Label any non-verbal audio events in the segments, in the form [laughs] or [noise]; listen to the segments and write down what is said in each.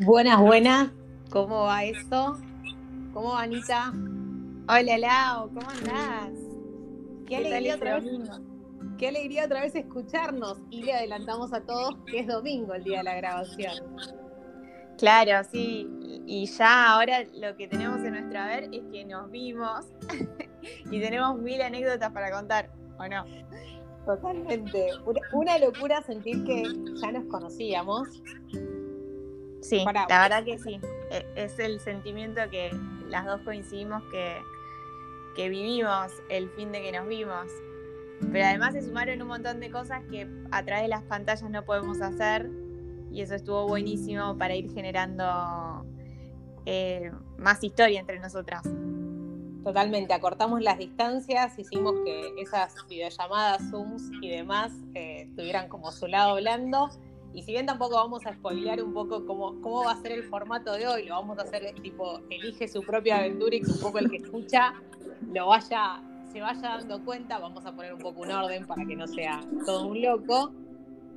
Buenas, buenas. ¿Cómo va eso? ¿Cómo va Anita? Hola Lau, ¿cómo andás? Qué alegría otra vez. Qué alegría otra vez escucharnos y le adelantamos a todos que es domingo el día de la grabación. Claro, sí. Y ya ahora lo que tenemos en nuestra ver es que nos vimos [laughs] y tenemos mil anécdotas para contar, ¿o no? Totalmente. Una, locura sentir que ya nos conocíamos. Sí, la verdad que sí. E, es el sentimiento que las dos coincidimos que, que vivimos el fin de que nos vimos. Pero además se sumaron un montón de cosas que a través de las pantallas no podemos hacer y eso estuvo buenísimo para ir generando eh, más historia entre nosotras. Totalmente, acortamos las distancias, hicimos que esas videollamadas, Zooms y demás eh, tuvieran como su lado blando. Y si bien tampoco vamos a spoilear un poco cómo, cómo va a ser el formato de hoy, lo vamos a hacer tipo, elige su propia aventura y que un poco el que escucha lo vaya, se vaya dando cuenta, vamos a poner un poco un orden para que no sea todo un loco.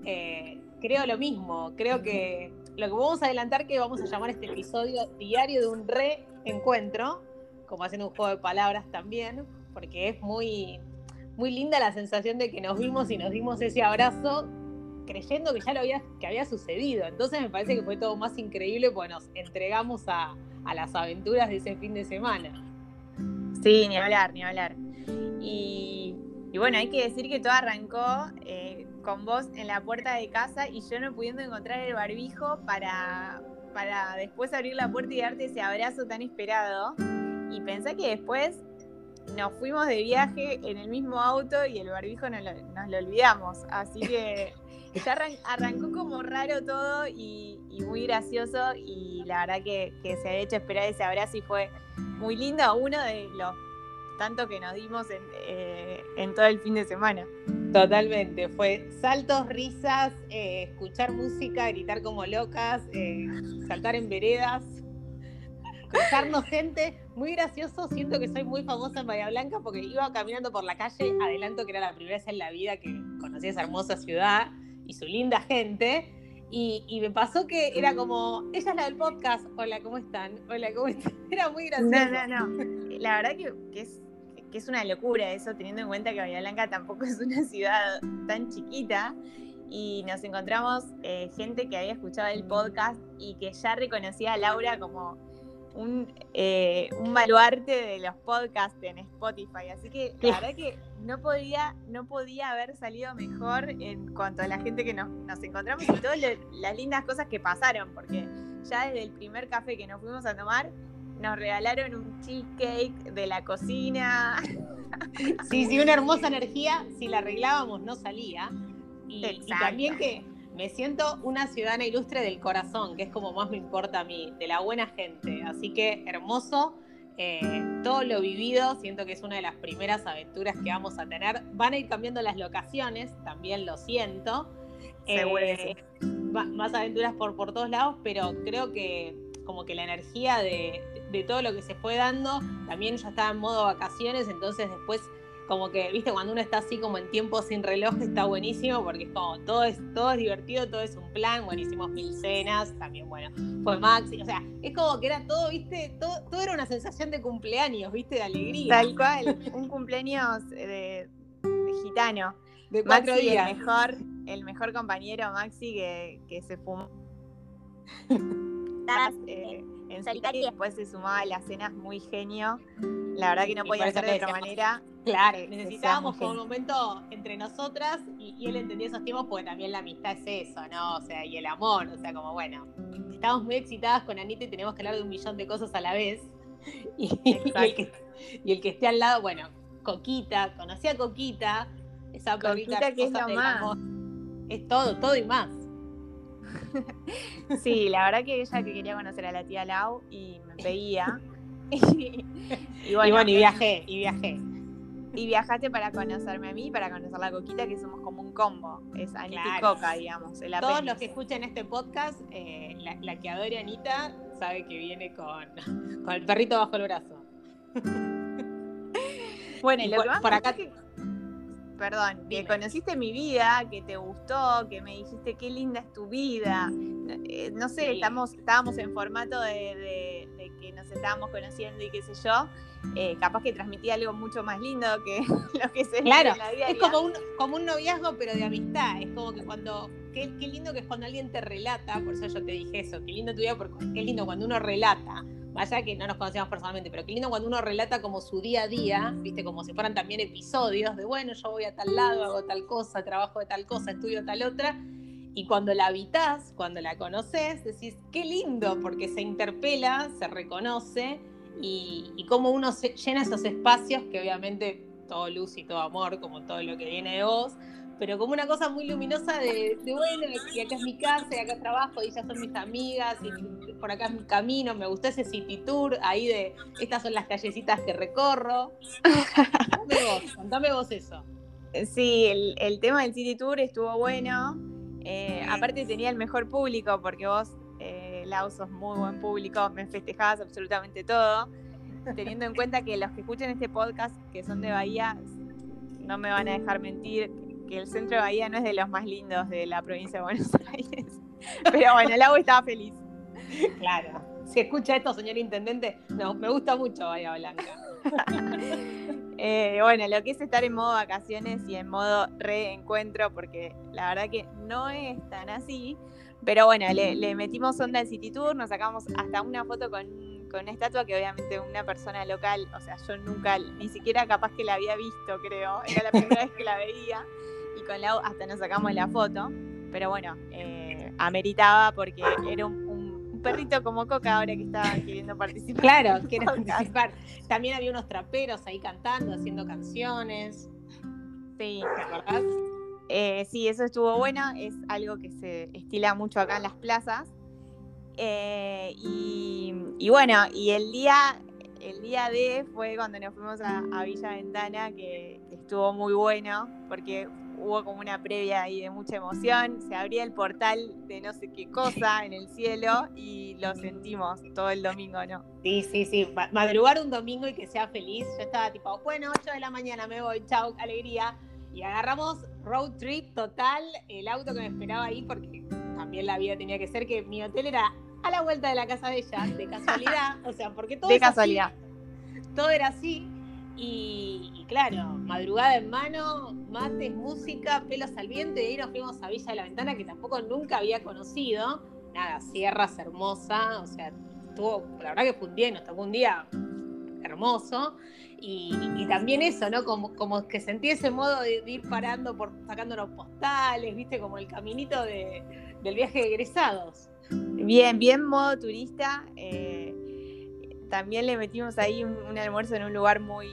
Eh, creo lo mismo, creo que lo que vamos a adelantar que vamos a llamar este episodio Diario de un Reencuentro, como haciendo un juego de palabras también, porque es muy, muy linda la sensación de que nos vimos y nos dimos ese abrazo creyendo que ya lo había, que había sucedido. Entonces me parece que fue todo más increíble porque nos entregamos a, las aventuras de ese fin de semana. Sí, ni hablar, ni hablar. Y, bueno, hay que decir que todo arrancó eh, con vos en la puerta de casa y yo no pudiendo encontrar el barbijo para, para después abrir la puerta y darte ese abrazo tan esperado. Y pensé que después nos fuimos de viaje en el mismo auto y el barbijo nos lo, olvidamos. Así que [laughs] ya arrancó como raro todo y, muy gracioso. Y la verdad que, se ha hecho esperar ese abrazo y fue muy lindo. Uno de los tantos que nos dimos en, eh, todo el fin de semana. Totalmente, fue saltos, risas, eh, escuchar música, gritar como locas, eh, saltar en veredas cruzarnos gente. Muy gracioso, siento que soy muy famosa en Bahía Blanca porque iba caminando por la calle, adelanto que era la primera vez en la vida que conocí esa hermosa ciudad y su linda gente. Y, me pasó que era como, ella es la del podcast, hola, ¿cómo están? Hola, ¿cómo están? [laughs] Era muy gracioso. No, no, no. La verdad que, es, que es una locura eso, teniendo en cuenta que Bahía Blanca tampoco [laughs] es una ciudad tan chiquita y nos encontramos eh, gente que había escuchado el podcast y que ya reconocía a Laura como un, eh, un baluarte de los podcasts en Spotify. Así que la verdad que no podía, no podía haber salido mejor en cuanto a la gente que nos, encontramos y todas las lindas cosas que pasaron, porque ya desde el primer café que nos fuimos a tomar, nos regalaron un cheesecake de la cocina. Sí, sí, una hermosa energía. Si la arreglábamos, no salía. y también que me siento una ciudadana ilustre del corazón, que es como más me importa a mí, de la buena gente. Así que hermoso. Eh, todo lo vivido, siento que es una de las primeras aventuras que vamos a tener. Van a ir cambiando las locaciones, también lo siento. Eh, más aventuras por, por todos lados, pero creo que como que la energía de, de todo lo que se fue dando, también ya estaba en modo vacaciones, entonces después como que, viste, cuando uno está así como en tiempo sin reloj está buenísimo porque es como todo es, todo es divertido, todo es un plan, buenísimos mil cenas, también bueno, fue Maxi, o sea, es como que era todo, viste, todo, todo era una sensación de cumpleaños, viste, de alegría. Tal cual, un cumpleaños de, gitano. De cuatro Maxi, días. El mejor, el mejor compañero Maxi que, que se fumó. [laughs] Eh, en solitario y después se sumaba a las cenas muy genio. La verdad que no podía ser de otra manera. [laughs] Claro, necesitábamos como un momento entre nosotras y, él entendía esos tiempos porque también la amistad es eso, ¿no? O sea, y el amor, o sea, como bueno, estamos muy excitadas con Anita y tenemos que hablar de un millón de cosas a la vez. [laughs] Y, el, que, esté al lado, bueno, Coquita, conocí a Coquita, esa Coquita que es lo más. Es todo, todo y más. [laughs] sí, la verdad que ella que quería conocer a la tía Lau y me veía. [laughs] y, bueno, y, viajé, y viajé. Y viajaste para conocerme a mí para conocer a la Coquita, que somos como un combo. Es Anita y Coca, digamos. Todos los que escuchen este podcast, eh, la, que adore a Anita sabe que viene con, [laughs] con el perrito bajo el brazo. bueno, y lo que por acá perdón, que conociste mi vida, que te gustó, que me dijiste qué linda es tu vida, eh, no sé, estamos, estábamos en formato de, que nos estábamos conociendo y qué sé yo, eh, capaz que transmitía algo mucho más lindo que [laughs] lo que se claro, en la vida. Es como un, como un noviazgo, pero de amistad. Es como que cuando. Qué, lindo que es cuando alguien te relata, por eso yo te dije eso, qué lindo tu vida, porque qué lindo cuando uno relata. Vaya que no nos conocíamos personalmente, pero qué lindo cuando uno relata como su día a día, viste, como si fueran también episodios de, bueno, yo voy a tal lado, hago tal cosa, trabajo de tal cosa, estudio tal otra, y cuando la habitas, cuando la conoces, decís, qué lindo, porque se interpela, se reconoce y, y cómo uno se llena esos espacios que obviamente todo luz y todo amor, como todo lo que viene de vos, pero como una cosa muy luminosa de, bueno, y acá es mi casa, y acá trabajo, y ellas son mis amigas, y por acá es mi camino, me gustó ese city tour, ahí de, estas son las callecitas que recorro. contame vos, contame vos eso. Sí, el, el tema del city tour estuvo bueno. Eh, aparte tenía el mejor público porque vos, eh, sos muy buen público, me festejabas absolutamente todo, teniendo en cuenta que los que escuchan este podcast, que son de Bahía, no me van a dejar mentir, que el centro de Bahía no es de los más lindos de la provincia de Buenos [laughs] Aires. Pero bueno, Lau estaba feliz. Claro. Si escucha esto, señor intendente, no, me gusta mucho Bahía Blanca. [laughs] Eh, bueno, lo que es estar en modo vacaciones y en modo reencuentro, porque la verdad que no es tan así. Pero bueno, le, metimos onda al City Tour, nos sacamos hasta una foto con, con, una estatua que obviamente una persona local, o sea, yo nunca, ni siquiera capaz que la había visto, creo. Era la primera vez que la veía. Y con Lau hasta nos sacamos la foto. Pero bueno, eh, ameritaba porque era un, perrito como Coca ahora que estaba queriendo participar. Claro, [laughs] quiere participar. También había unos traperos ahí cantando, haciendo canciones. Sí. ¿Te eh, sí, eso estuvo bueno. Es algo que se estila mucho acá en las plazas. Eh, y, bueno, y el día, el día de fue cuando nos fuimos a, Villa Ventana, que, que, estuvo muy bueno, porque hubo como una previa ahí de mucha emoción, se abría el portal de no sé qué cosa [laughs] en el cielo y lo sentimos todo el domingo, ¿no? Sí, sí, sí, madrugar un domingo y que sea feliz, yo estaba tipo, bueno, 8 de la mañana me voy, chao, alegría, y agarramos road trip total, el auto que me esperaba ahí, porque también la vida tenía que ser que mi hotel era a la vuelta de la casa de ella, de casualidad, [laughs] o sea, porque todo... De casualidad. todo era así, y, claro, madrugada en mano, mates, música, pelos al viento, y ahí nos fuimos a Villa de la Ventana, que tampoco nunca había conocido. Nada, sierras hermosa, o sea, estuvo, la verdad que fue un día, tocó un día hermoso. Y, también eso, ¿no? Como, como que sentí ese modo de, ir parando, por sacándonos postales, viste, como el caminito de, del viaje de egresados. Bien, bien modo turista. Eh, también le metimos ahí un, almuerzo en un lugar muy,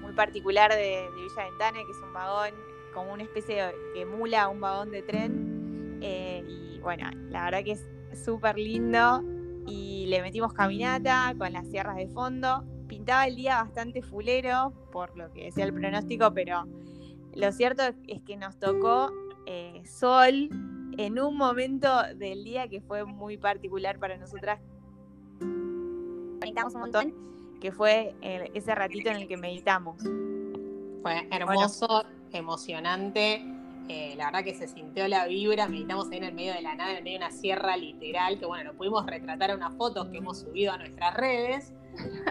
muy particular de, Villa Ventana, que es un vagón, como una especie de que emula un vagón de tren. Eh, y bueno, la verdad que es súper lindo. Y le metimos caminata con las sierras de fondo. Pintaba el día bastante fulero, por lo que decía el pronóstico, pero lo cierto es que nos tocó eh, sol en un momento del día que fue muy particular para nosotras, meditamos un montón, que fue ese ratito en el que meditamos. Fue hermoso, emocionante. Eh, la verdad que se sintió la vibra, meditamos ahí en el medio de la nada, en el medio de una sierra literal, que bueno, lo pudimos retratar en unas fotos que hemos subido a nuestras redes,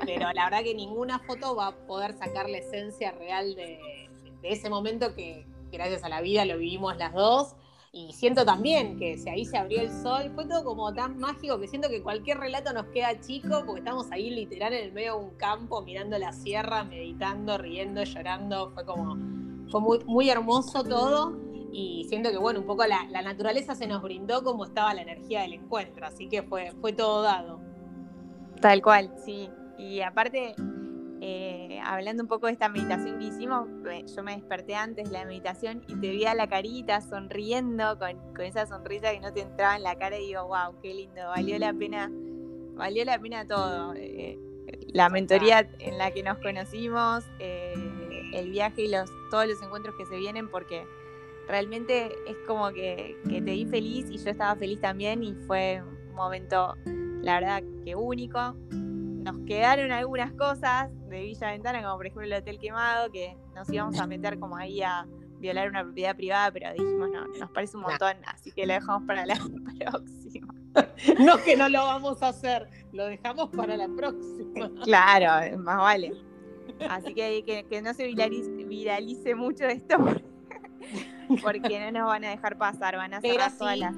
pero la verdad que ninguna foto va a poder sacar la esencia real de, de ese momento que gracias a la vida lo vivimos las dos y siento también que si ahí se abrió el sol, fue todo como tan mágico que siento que cualquier relato nos queda chico porque estamos ahí literal en el medio de un campo mirando la sierra, meditando, riendo, llorando, fue como, fue muy, hermoso todo y siento que bueno, un poco la, la, naturaleza se nos brindó como estaba la energía del encuentro, así que fue, fue todo dado. Tal cual, sí. Y aparte, eh, hablando un poco de esta meditación que hicimos, yo me desperté antes de la meditación y te vi a la carita sonriendo con, esa sonrisa que no te entraba en la cara y digo, wow, qué lindo, valió la pena, valió la pena todo. Eh, la mentoría en la que nos conocimos, eh, el viaje y los, todos los encuentros que se vienen, porque realmente es como que, que te vi feliz y yo estaba feliz también y fue un momento, la verdad, que único nos quedaron algunas cosas de Villa Ventana, como por ejemplo el Hotel Quemado, que nos íbamos a meter como ahí a violar una propiedad privada, pero dijimos no, nos parece un montón, así que lo dejamos para la [laughs] próxima. [laughs] no que no lo vamos a hacer, lo dejamos para la próxima. [laughs] Claro, más vale. Así que, que, no se viralice, mucho esto porque no nos van a dejar pasar, van a cerrar todas las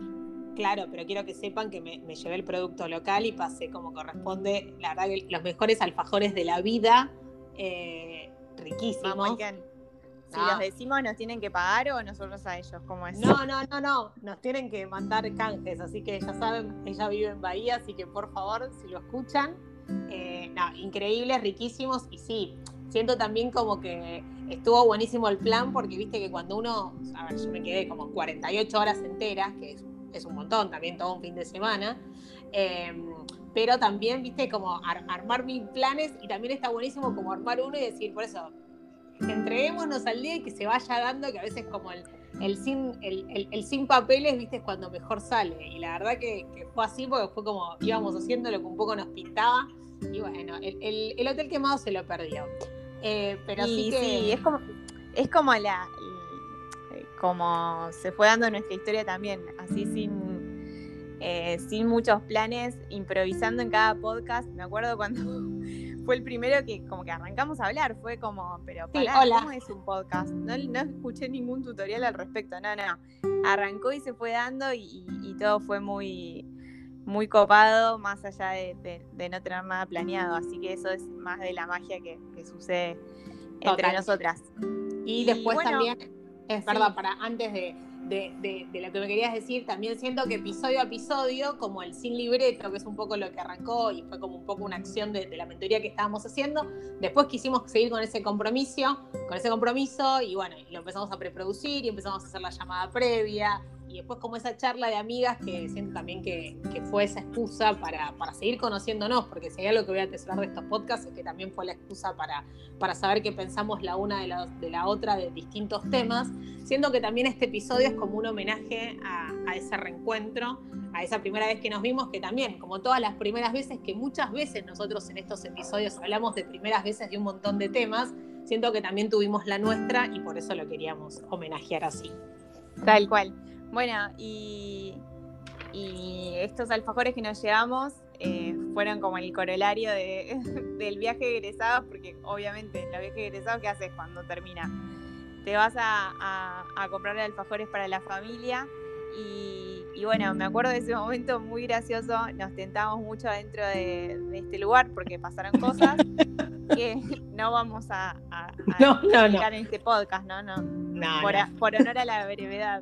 Claro, pero quiero que sepan que me, llevé el producto local y pasé como corresponde, la verdad que los mejores alfajores de la vida, eh, riquísimos. Si los decimos, ¿nos tienen que pagar o nosotros a ellos? ¿Cómo es? No, no, no, no. Nos tienen que mandar canjes. Así que ya saben, ella vive en Bahía, así que por favor, si lo escuchan. Eh, no, increíbles, riquísimos. Y sí, siento también como que estuvo buenísimo el plan, porque viste que cuando uno. A ver, yo me quedé como 48 horas enteras, que es, es un montón, también todo un fin de semana. Em, pero también, viste, como armar mil planes y también está buenísimo como armar uno y decir, por eso, entreguémonos al día y que se vaya dando, que a veces como el, el sin, el, sin papeles, viste, es cuando mejor sale. Y la verdad que, fue así porque fue como íbamos haciendo lo que un poco nos pintaba. Y bueno, el, hotel quemado se lo perdió. Eh, pero sí que. es como, es como la. Como se fue dando nuestra historia también, así sin, eh, sin muchos planes, improvisando en cada podcast. Me acuerdo cuando [laughs] fue el primero que como que arrancamos a hablar, fue como, pero para ¿cómo es un podcast? No, escuché ningún tutorial al respecto, no, no. Arrancó y se fue dando y, todo fue muy, muy copado, más allá de, no tener nada planeado. Así que eso es más de la magia que, sucede entre nosotras. Y, después también, es verdad, para antes de, de, lo que me querías decir, también siento que episodio a episodio, como el sin libreto, que es un poco lo que arrancó y fue como un poco una acción de, la mentoría que estábamos haciendo, después quisimos seguir con ese compromiso, con ese compromiso y bueno, lo empezamos a preproducir y empezamos a hacer la llamada previa y después como esa charla de amigas que siento también que, fue esa excusa para, seguir conociéndonos, porque si hay algo que voy a atesorar de estos podcasts es que también fue la excusa para, para saber qué pensamos la una de la, de la otra de distintos temas, siendo que también este episodio es como un homenaje a, a ese reencuentro, a esa primera vez que nos vimos, que también, como todas las primeras veces, que muchas veces nosotros en estos episodios hablamos de primeras veces de un montón de temas, siento que también tuvimos la nuestra y por eso lo queríamos homenajear así. Tal cual. Bueno, y, estos alfajores que nos llevamos eh, fueron como el corolario [laughs] del viaje de egresados, porque obviamente en el viaje de egresados, ¿qué haces cuando termina? Te vas a, comprar alfajores para la familia y, bueno, me acuerdo de ese momento muy gracioso, nos tentamos mucho dentro de, este lugar porque pasaron cosas [laughs] que [laughs] no vamos a, a, en este podcast, ¿no? no, por, por honor a la brevedad.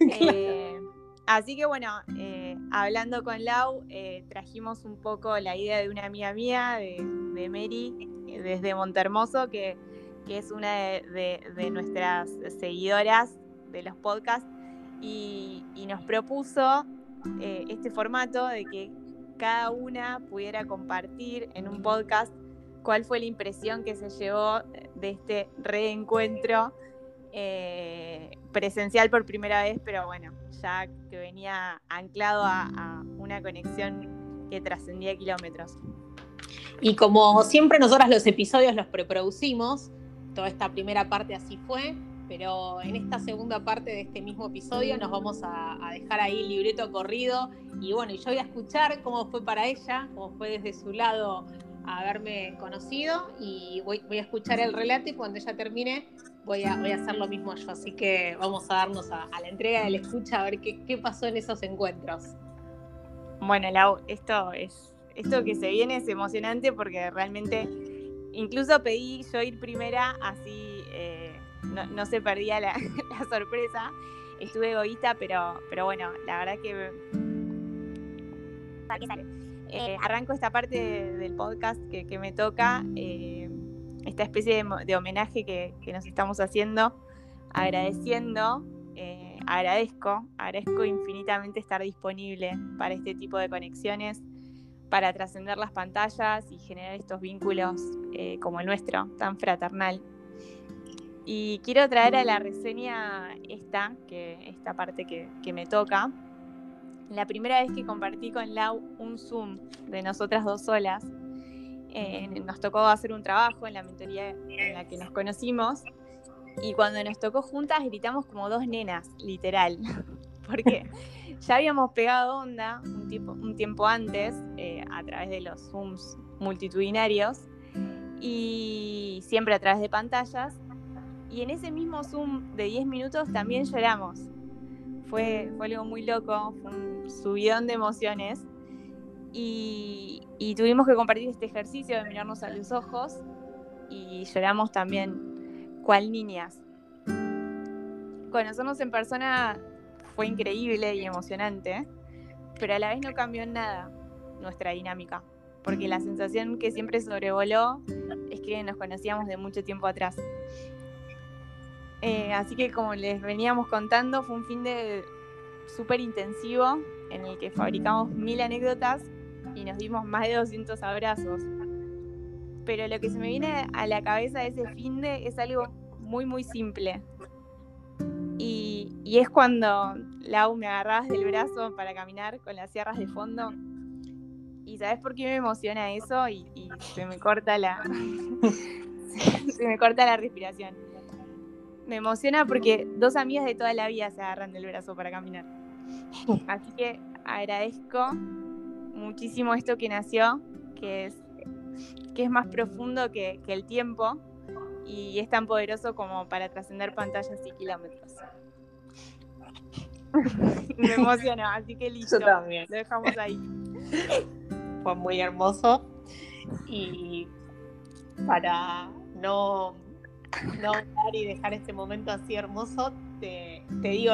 [laughs] Eh, así que bueno, eh, hablando con Lau, eh, trajimos un poco la idea de una amiga mía, de, Mary, desde Montermoso, que, que es una de, nuestras seguidoras de los podcasts, y, nos propuso este formato de que cada una pudiera compartir en un podcast cuál fue la impresión que se llevó de este reencuentro presencial por primera vez, pero bueno, ya que venía anclado a, una conexión que trascendía kilómetros. Y como siempre nosotras los episodios los preproducimos, toda esta primera parte así fue, pero en esta segunda parte de este mismo episodio nos vamos a, dejar ahí el libreto corrido y bueno, yo voy a escuchar cómo fue para ella, cómo fue desde su lado haberme conocido y voy, voy a escuchar el relato y cuando ella termine voy a, voy a hacer lo mismo yo. Así que vamos a darnos a, la entrega del escucha a ver qué, pasó en esos encuentros. Bueno, Lau, esto es esto que se viene es emocionante porque realmente incluso pedí yo ir primera, así eh, no, se perdía [laughs] la, sorpresa. Estuve egoísta, pero, pero bueno, la verdad que eh, arranco esta parte del podcast que, me toca. Eh, esta especie de, homenaje que, nos estamos haciendo, agradeciendo, eh, agradezco, agradezco infinitamente estar disponible para este tipo de conexiones, para trascender las pantallas y generar estos vínculos eh, como el nuestro, tan fraternal. Y quiero traer a la reseña esta, que, esta parte que, que me toca. La primera vez que compartí con Lau un Zoom de nosotras dos solas, eh, nos tocó hacer un trabajo en la mentoría en la que nos conocimos y cuando nos tocó juntas gritamos como dos nenas, literal. [laughs] porque ya habíamos pegado onda un, tipo, un tiempo antes eh, a través de los Zooms multitudinarios y siempre a través de pantallas. Y en ese mismo Zoom de 10 minutos también lloramos. Fue, fue algo muy loco, fue un subidón de emociones. Y, y tuvimos que compartir este ejercicio de mirarnos a los ojos y lloramos también cual niñas. Conocernos en persona fue increíble y emocionante, pero a la vez no cambió nada nuestra dinámica, porque la sensación que siempre sobrevoló es que nos conocíamos de mucho tiempo atrás. Eh, así que como les veníamos contando, fue un fin de súper intensivo en el que fabricamos mil anécdotas y nos dimos más de 200 abrazos. Pero lo que se me viene a la cabeza de ese fin de es algo muy, muy simple. Y, es cuando Lau me agarrabas del brazo para caminar con las sierras de fondo. ¿Y sabes por qué me emociona eso? Y, se me corta la. [laughs] se me corta la respiración. Me emociona porque dos amigas de toda la vida se agarran del brazo para caminar. Así que agradezco muchísimo esto que nació, que es, que es más profundo que, que el tiempo y es tan poderoso como para trascender pantallas y kilómetros. [laughs] Me emocionó, así que listo. Yo también. Lo dejamos ahí. Fue muy hermoso. Y para no, no y dejar este momento así hermoso, te, digo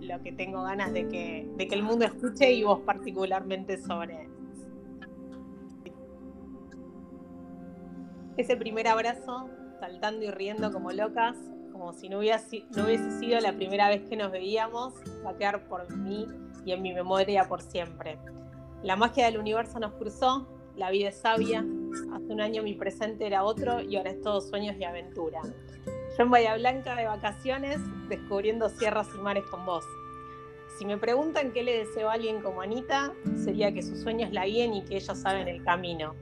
lo, que tengo ganas de que, de que el mundo escuche y vos particularmente sobre ese primer abrazo saltando y riendo como locas, como si no hubiese, no hubiese sido la primera vez que nos veíamos, va a quedar por mí y en mi memoria por siempre. La magia del universo nos cruzó, la vida es sabia, hace un año mi presente era otro y ahora es todo sueños y aventura. Yo en Bahía Blanca de vacaciones, descubriendo sierras y mares con vos. Si me preguntan qué le deseo a alguien como Anita, sería que sus sueños la guíen y que ellos saben el camino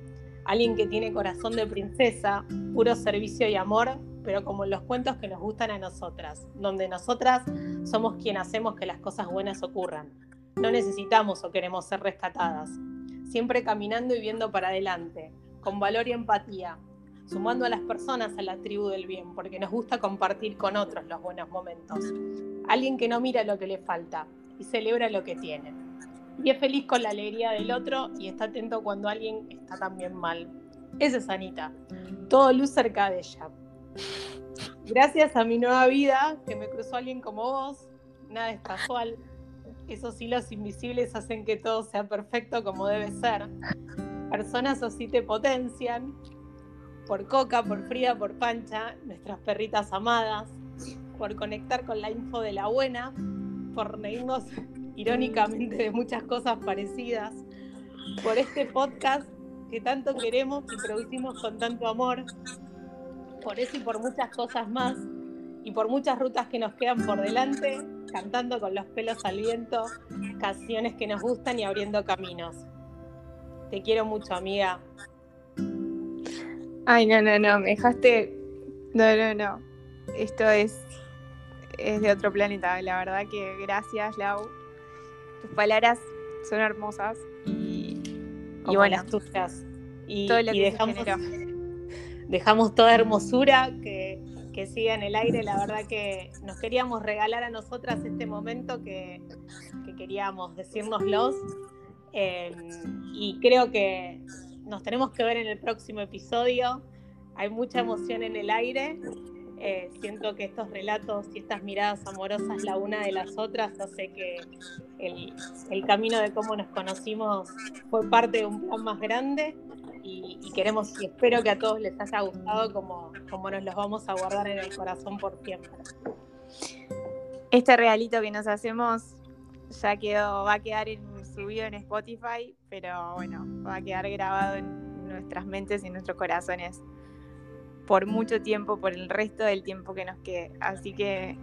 alguien que tiene corazón de princesa, puro servicio y amor, pero como en los cuentos que nos gustan a nosotras, donde nosotras somos quien hacemos que las cosas buenas ocurran. No necesitamos o queremos ser rescatadas, siempre caminando y viendo para adelante, con valor y empatía, sumando a las personas a la tribu del bien, porque nos gusta compartir con otros los buenos momentos. Alguien que no mira lo que le falta y celebra lo que tiene y es feliz con la alegría del otro y está atento cuando alguien está también mal. Esa es Anita. Todo luz cerca de ella. Gracias a mi nueva vida, que me cruzó alguien como vos, nada es casual. Esos hilos invisibles hacen que todo sea perfecto como debe ser. Personas así te potencian. Por Coca, por Frida, por Pancha, nuestras perritas amadas. Por conectar con la info de la buena. Por reírnos [laughs] irónicamente de muchas cosas parecidas, por este podcast que tanto queremos y producimos con tanto amor, por eso y por muchas cosas más, y por muchas rutas que nos quedan por delante, cantando con los pelos al viento, canciones que nos gustan y abriendo caminos. Te quiero mucho, amiga. Ay, no, no, no, me dejaste. No, no, no. Esto es, es de otro planeta. La verdad que gracias, Lau tus palabras son hermosas y, y bueno, las tuyas. Y, dejamos, [laughs] dejamos toda hermosura que, que siga en el aire. La verdad que nos queríamos regalar a nosotras este momento que, que queríamos decírnoslos. Eh, y creo que nos tenemos que ver en el próximo episodio. Hay mucha emoción en el aire eh, siento que estos relatos y estas miradas amorosas la una de las otras hace que el, camino de cómo nos conocimos fue parte de un plan más grande y, queremos y espero que a todos les haya gustado como, como nos los vamos a guardar en el corazón por siempre. Este regalito que nos hacemos ya quedó, va a quedar subido en Spotify, pero bueno, va a quedar grabado en nuestras mentes y en nuestros corazones por mucho tiempo, por el resto del tiempo que nos quede. Así que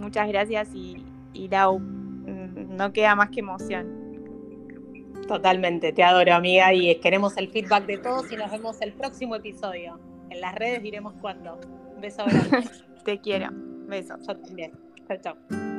muchas gracias y, y Lau, no queda más que emoción. Totalmente, te adoro amiga y queremos el feedback de todos y nos vemos el próximo episodio. En las redes diremos cuándo. Beso grande. [laughs] te quiero. Beso. Yo también. Chao, chao.